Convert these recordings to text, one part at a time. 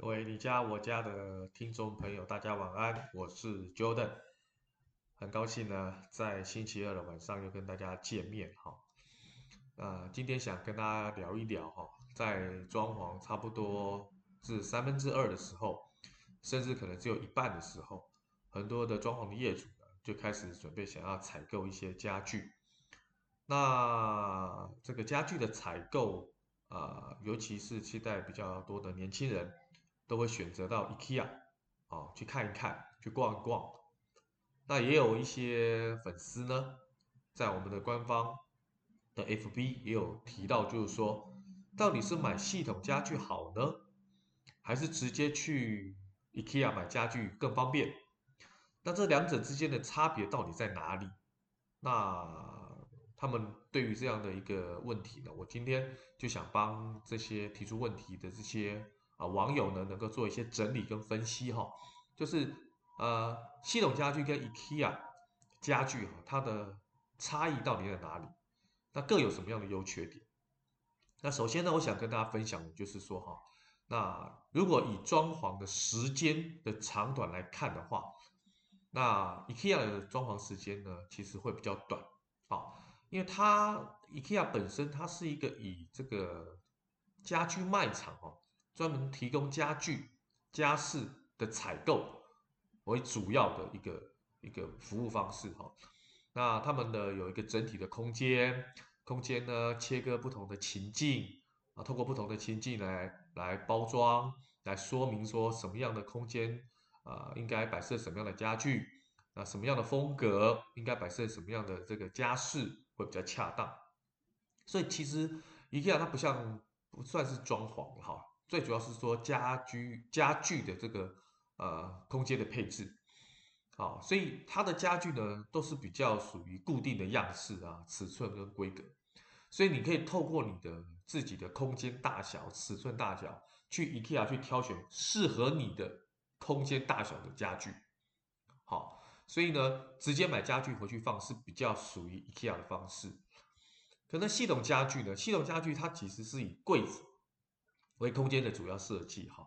各位你家我家的听众朋友，大家晚安，我是 Jordan，很高兴呢，在星期二的晚上又跟大家见面哈。呃，今天想跟大家聊一聊哈，在装潢差不多是三分之二的时候，甚至可能只有一半的时候，很多的装潢的业主呢就开始准备想要采购一些家具。那这个家具的采购啊，尤其是期待比较多的年轻人。都会选择到 IKEA 啊，去看一看，去逛一逛。那也有一些粉丝呢，在我们的官方的 FB 也有提到，就是说，到底是买系统家具好呢，还是直接去 IKEA 买家具更方便？那这两者之间的差别到底在哪里？那他们对于这样的一个问题呢，我今天就想帮这些提出问题的这些。啊，网友呢能够做一些整理跟分析哈，就是呃，系统家具跟 IKEA 家具哈，它的差异到底在哪里？那各有什么样的优缺点？那首先呢，我想跟大家分享的就是说哈，那如果以装潢的时间的长短来看的话，那 IKEA 的装潢时间呢，其实会比较短，好，因为它 IKEA 本身它是一个以这个家居卖场哦。专门提供家具、家饰的采购为主要的一个一个服务方式哈。那他们呢有一个整体的空间，空间呢切割不同的情境啊，透过不同的情境来来包装，来说明说什么样的空间啊应该摆设什么样的家具啊，什么样的风格应该摆设什么样的这个家饰会比较恰当。所以其实 IKEA 它不像不算是装潢哈。最主要是说家居家具的这个呃空间的配置，好，所以它的家具呢都是比较属于固定的样式啊、尺寸跟规格，所以你可以透过你的自己的空间大小、尺寸大小，去 IKEA 去挑选适合你的空间大小的家具，好，所以呢直接买家具回去放是比较属于 IKEA 的方式。可能系统家具呢，系统家具它其实是以柜子。为空间的主要设计哈，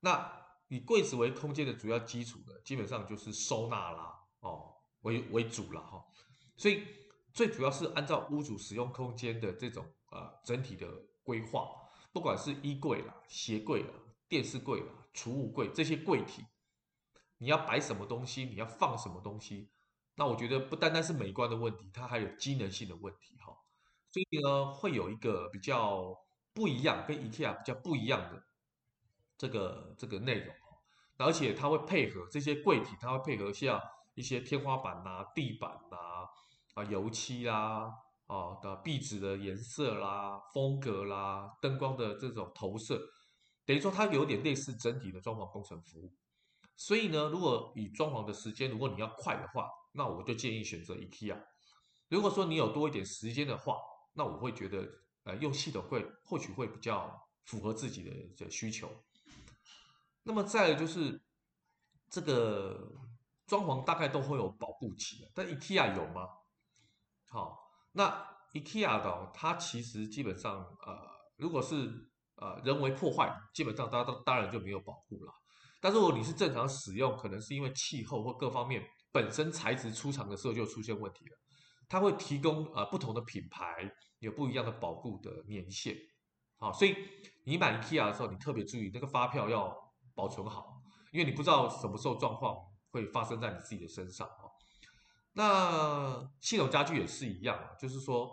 那以柜子为空间的主要基础的，基本上就是收纳啦哦为为主了哈，所以最主要是按照屋主使用空间的这种啊整体的规划，不管是衣柜啦、鞋柜啦、电视柜啦、储物柜这些柜体，你要摆什么东西，你要放什么东西，那我觉得不单单是美观的问题，它还有机能性的问题哈，所以呢会有一个比较。不一样，跟 IKEA 比较不一样的这个这个内容，而且它会配合这些柜体，它会配合像一些天花板呐、地板呐、啊、油漆啦、啊的壁纸的颜色啦、风格啦、灯光的这种投射，等于说它有点类似整体的装潢工程服务。所以呢，如果以装潢的时间，如果你要快的话，那我就建议选择 IKEA。如果说你有多一点时间的话，那我会觉得。呃，用系统会或许会比较符合自己的这需求。那么再来就是这个装潢大概都会有保护期，但 IKEA 有吗？好，那 IKEA 的它其实基本上呃，如果是呃人为破坏，基本上当当当然就没有保护了。但是如果你是正常使用，可能是因为气候或各方面本身材质出厂的时候就出现问题了。它会提供呃不同的品牌有不一样的保固的年限，好，所以你买 IKEA 的时候，你特别注意那个发票要保存好，因为你不知道什么时候状况会发生在你自己的身上。那系统家具也是一样，就是说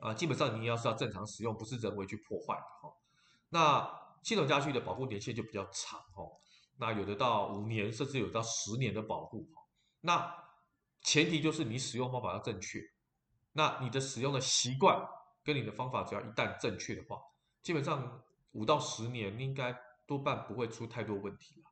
啊，基本上你要是要正常使用，不是人为去破坏的哈。那系统家具的保护年限就比较长哈，那有的到五年，甚至有到十年的保护。那前提就是你使用方法要正确，那你的使用的习惯跟你的方法只要一旦正确的话，基本上五到十年应该多半不会出太多问题了，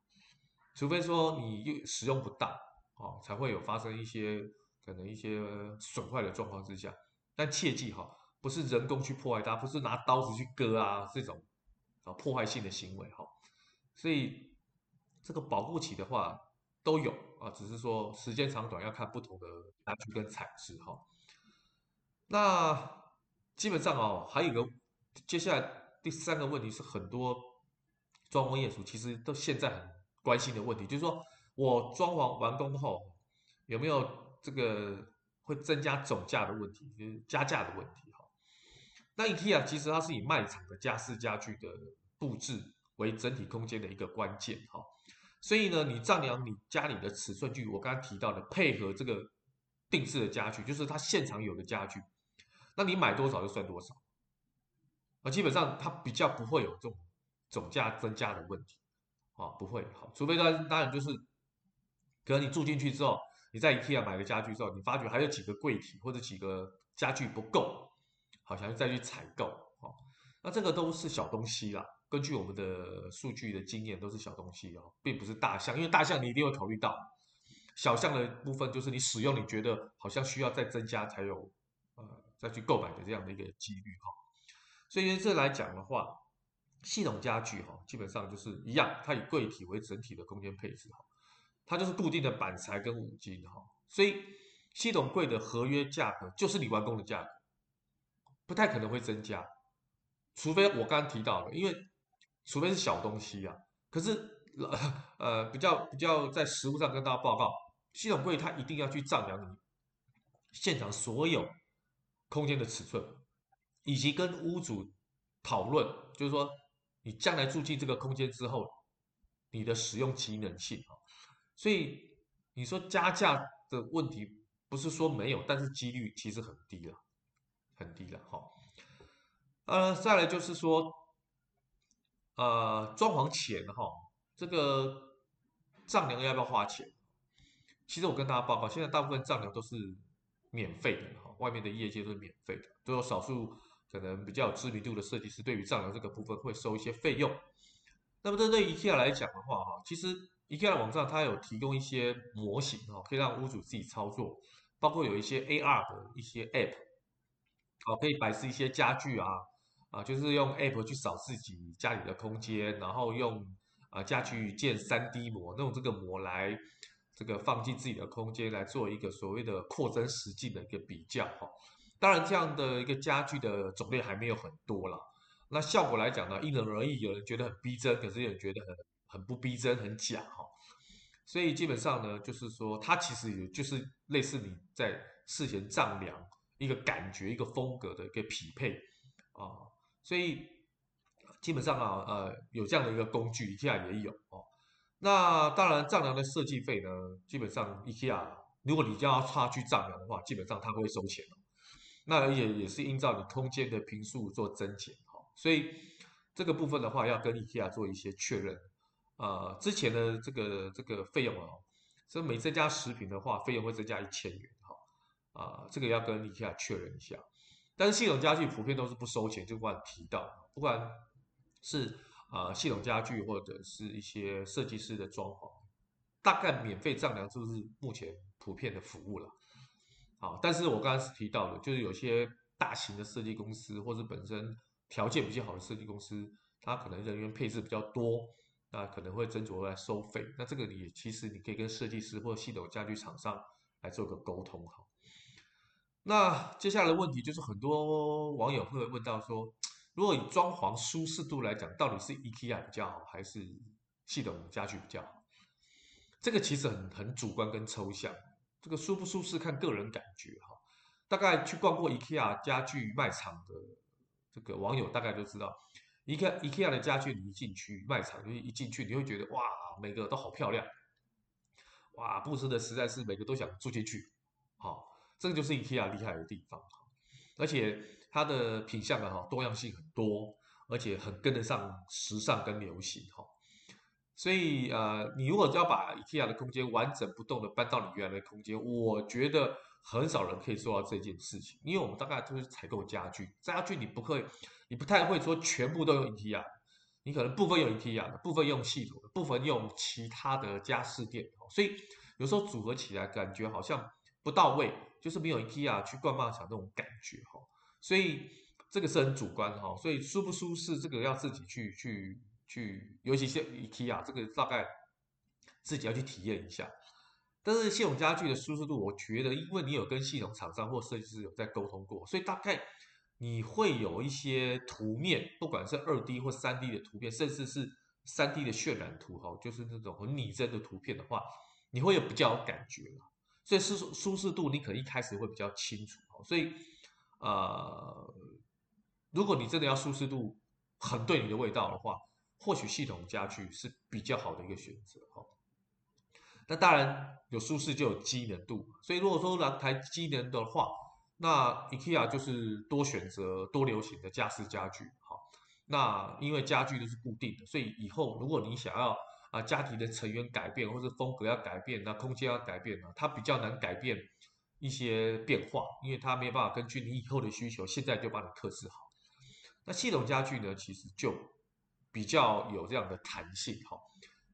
除非说你又使用不当啊，才会有发生一些可能一些损坏的状况之下。但切记哈，不是人工去破坏它，不是拿刀子去割啊这种啊破坏性的行为哈，所以这个保护期的话。都有啊，只是说时间长短要看不同的家具跟材质哈。那基本上哦，还有一个接下来第三个问题是很多装潢业主其实都现在很关心的问题，就是说我装潢完工后有没有这个会增加总价的问题，就是加价的问题哈。那 IKEA 其实它是以卖场的家饰家具的布置为整体空间的一个关键哈，所以呢，你丈量你家里的尺寸距，我刚刚提到的配合这个定制的家具，就是它现场有的家具，那你买多少就算多少，啊，基本上它比较不会有这种总价增加的问题，啊，不会，好，除非当当然就是，可能你住进去之后，你在 IKEA 买个家具之后，你发觉还有几个柜体或者几个家具不够，好，想要再去采购，啊，那这个都是小东西啦。根据我们的数据的经验，都是小东西哦，并不是大项，因为大项你一定会考虑到，小项的部分就是你使用，你觉得好像需要再增加才有，呃，再去购买的这样的一个几率哈。所以这来讲的话，系统家具哈，基本上就是一样，它以柜体为整体的空间配置哈，它就是固定的板材跟五金哈，所以系统柜的合约价格就是你完工的价格，不太可能会增加，除非我刚刚提到的，因为。除非是小东西啊，可是呃比较比较在实物上跟大家报告，系统柜它一定要去丈量你现场所有空间的尺寸，以及跟屋主讨论，就是说你将来住进这个空间之后，你的使用机能性啊，所以你说加价的问题不是说没有，但是几率其实很低了，很低了哈。呃，再来就是说。呃，装潢前哈，这个丈量要不要花钱？其实我跟大家报告，现在大部分丈量都是免费的哈，外面的业界都是免费的，只有少数可能比较有知名度的设计师，对于丈量这个部分会收一些费用。那么针对 IKEA 来讲的话哈，其实 IKEA 网站它有提供一些模型哈，可以让屋主自己操作，包括有一些 AR 的一些 App，好，可以摆设一些家具啊。啊，就是用 App 去扫自己家里的空间，然后用啊家具建 3D 模，用这个模来这个放进自己的空间来做一个所谓的扩增实境的一个比较哈。当然，这样的一个家具的种类还没有很多啦。那效果来讲呢，因人而异，有人觉得很逼真，可是有人觉得很很不逼真，很假哈。所以基本上呢，就是说它其实也就是类似你在事前丈量一个感觉、一个风格的一个匹配啊。所以基本上啊，呃，有这样的一个工具，IKEA 也有哦。那当然，丈量的设计费呢，基本上 IKEA 如果你叫他去丈量的话，基本上他会收钱哦。那也也是依照你空间的坪数做增减哈。所以这个部分的话，要跟 IKEA 做一些确认。呃，之前的这个这个费用哦，所以每增加十坪的话，费用会增加一千元哈。啊、呃，这个要跟 IKEA 确认一下。但是系统家具普遍都是不收钱，就不管提到，不管是啊、系统家具或者是一些设计师的装潢，大概免费丈量就是目前普遍的服务了。好，但是我刚才提到的，就是有些大型的设计公司或者本身条件比较好的设计公司，它可能人员配置比较多，那可能会斟酌来收费。那这个你其实你可以跟设计师或系统家具厂商来做个沟通哈。那接下来问题就是，很多网友会问到说，如果以装潢舒适度来讲，到底是 IKEA 比较好，还是系统家具比较好？这个其实很很主观跟抽象，这个舒不舒适看个人感觉哈。大概去逛过 IKEA 家具卖场的这个网友大概都知道，IKEA IKEA 的家具你一进去卖场，就一进去你会觉得哇，每个都好漂亮，哇，布置的实在是每个都想住进去，好。这个就是 IKEA 厉害的地方，而且它的品相啊哈多样性很多，而且很跟得上时尚跟流行哈。所以呃，你如果要把 IKEA 的空间完整不动的搬到你原来的空间，我觉得很少人可以做到这件事情，因为我们大概都是采购家具，家具你不会，你不太会说全部都用 IKEA，你可能部分用 IKEA 的，部分用系统的，部分用其他的家饰店，所以有时候组合起来感觉好像不到位。就是没有 IKEA 去逛卖场那种感觉哈，所以这个是很主观哈，所以舒不舒适这个要自己去去去，尤其是 IKEA 这个大概自己要去体验一下。但是系统家具的舒适度，我觉得因为你有跟系统厂商或设计师有在沟通过，所以大概你会有一些图面，不管是二 D 或三 D 的图片，甚至是 3D 的渲染图哈，就是那种很拟真的图片的话，你会有比较有感觉，所以舒舒适度你可能一开始会比较清楚，所以呃，如果你真的要舒适度很对你的味道的话，或许系统家具是比较好的一个选择哈。那当然有舒适就有机能度，所以如果说来台机能的话，那 IKEA 就是多选择多流行的家饰家具哈。那因为家具都是固定的，所以以后如果你想要啊家庭的成员改变，或者风格要改变，那空间要改变呢，它比较难改变一些变化，因为它没有办法根据你以后的需求，现在就帮你客制好。那系统家具呢，其实就比较有这样的弹性哈。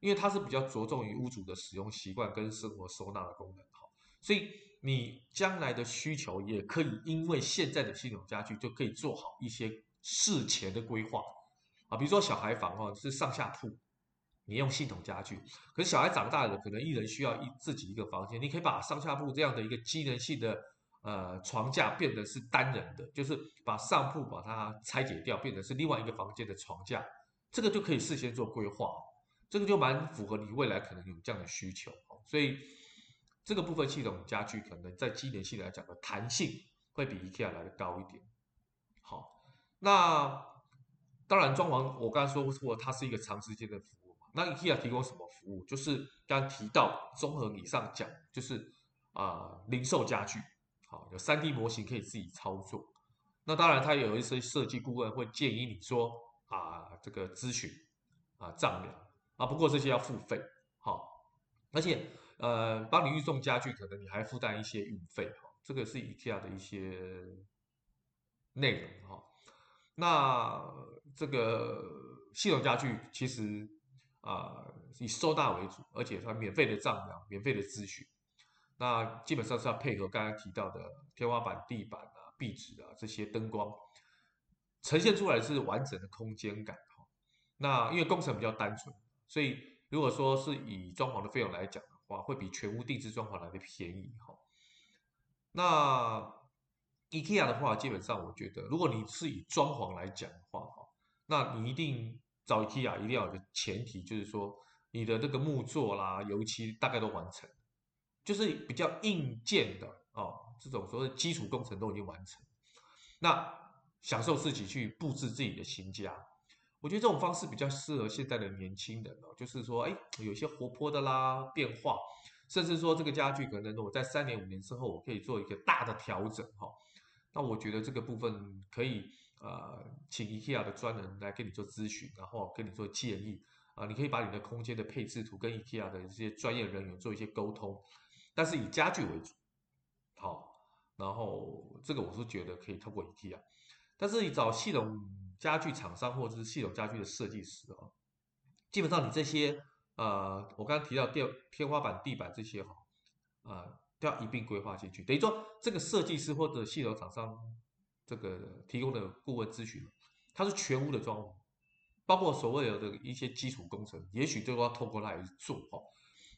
因为它是比较着重于屋主的使用习惯跟生活收纳的功能哈，所以你将来的需求也可以因为现在的系统家具就可以做好一些事前的规划啊，比如说小孩房哦是上下铺，你用系统家具，可是小孩长大了可能一人需要一自己一个房间，你可以把上下铺这样的一个机能性的呃床架变得是单人的，就是把上铺把它拆解掉，变成是另外一个房间的床架，这个就可以事先做规划。这个就蛮符合你未来可能有这样的需求，所以这个部分系统家具可能在机能性来讲的弹性会比 IKEA 来的高一点。好，那当然装潢我刚才说过，它是一个长时间的服。那 IKEA 提供什么服务？就是刚提到综合以上讲，就是啊、零售家具，好，有 3D 模型可以自己操作。那当然，它有一些设计顾问会建议你说啊这个咨询啊丈量。啊，不过这些要付费，好，而且呃，帮你运送家具，可能你还负担一些运费，哈，这个是 IKEA 的一些内容，哈。那这个系统家具其实啊，以收纳为主，而且它免费的丈量，免费的咨询，那基本上是要配合刚刚提到的天花板、地板啊、壁纸啊这些灯光，呈现出来是完整的空间感，哈。那因为工程比较单纯。所以，如果说是以装潢的费用来讲的话，会比全屋定制装潢来的便宜哈。那 IKEA 的话，基本上我觉得，如果你是以装潢来讲的话哈，那你一定找 IKEA 一定要有个前提，就是说你的这个木作啦、油漆大概都完成，就是比较硬件的哦，这种所谓基础工程都已经完成，那享受自己去布置自己的新家。我觉得这种方式比较适合现在的年轻人哦，就是说，哎，有些活泼的啦，变化，甚至说这个家具可能我在三年五年之后，我可以做一个大的调整哈。那我觉得这个部分可以呃，请 IKEA 的专人来跟你做咨询，然后跟你做建议啊。你可以把你的空间的配置图跟 IKEA 的这些专业人员做一些沟通，但是以家具为主，好。然后这个我是觉得可以透过 IKEA，但是你找系统。家具厂商或者是系统家具的设计师啊，基本上你这些呃，我刚刚提到电天花板、地板这些哈，啊，都要一并规划进去。等于说，这个设计师或者系统厂商这个提供的顾问咨询，它是全屋的装潢，包括所谓的一些基础工程，也许都要透过它来做哈。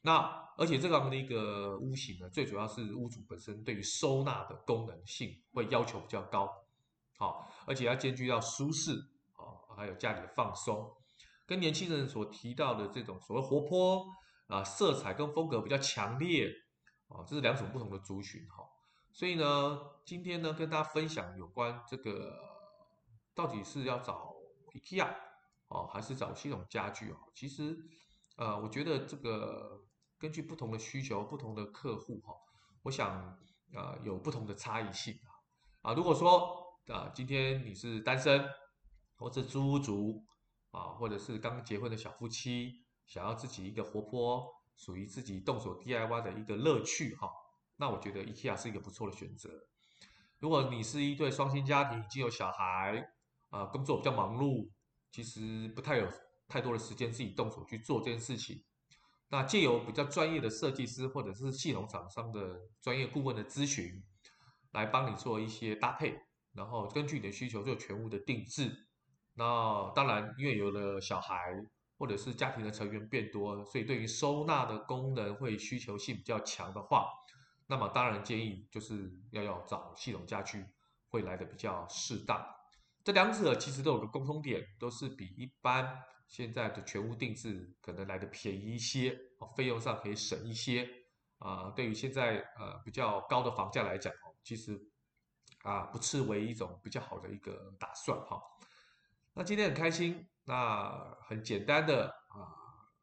那而且这个的一个屋型呢，最主要是屋主本身对于收纳的功能性会要求比较高。好，而且要兼具到舒适啊，还有家里的放松，跟年轻人所提到的这种所谓活泼啊，色彩跟风格比较强烈啊，这是两种不同的族群哈。所以呢，今天呢跟大家分享有关这个到底是要找 IKEA 啊，还是找系统家具啊？其实呃，我觉得这个根据不同的需求、不同的客户哈，我想啊有不同的差异性啊。如果说啊，今天你是单身，或是租屋族啊，或者是刚结婚的小夫妻，想要自己一个活泼、属于自己动手 DIY 的一个乐趣哈，那我觉得 IKEA 是一个不错的选择。如果你是一对双薪家庭，已经有小孩啊，工作比较忙碌，其实不太有太多的时间自己动手去做这件事情，那借由比较专业的设计师或者是系统厂商的专业顾问的咨询，来帮你做一些搭配。然后根据你的需求做全屋的定制。那当然，因为有了小孩或者是家庭的成员变多，所以对于收纳的功能会需求性比较强的话，那么当然建议就是要要找系统家具会来的比较适当。这两者其实都有个共通点，都是比一般现在的全屋定制可能来得便宜一些，费用上可以省一些啊。对于现在呃比较高的房价来讲，其实啊不失为一种比较好的一个打算哈。那今天很开心，那很简单的啊，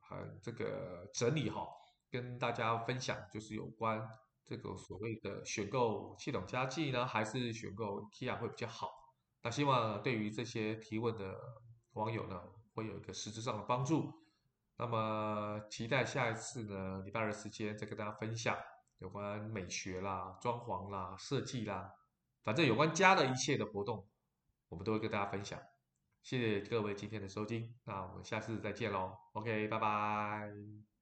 很这个整理哈，跟大家分享就是有关这个所谓的选购系统家具呢，还是选购 IKEA 会比较好。那希望对于这些提问的网友呢，会有一个实质上的帮助。那么期待下一次呢，礼拜二时间再跟大家分享有关美学啦、装潢啦、设计啦，反正有关家的一切的活动，我们都会跟大家分享。谢谢各位今天的收听，那我们下次再见喽。OK，拜拜。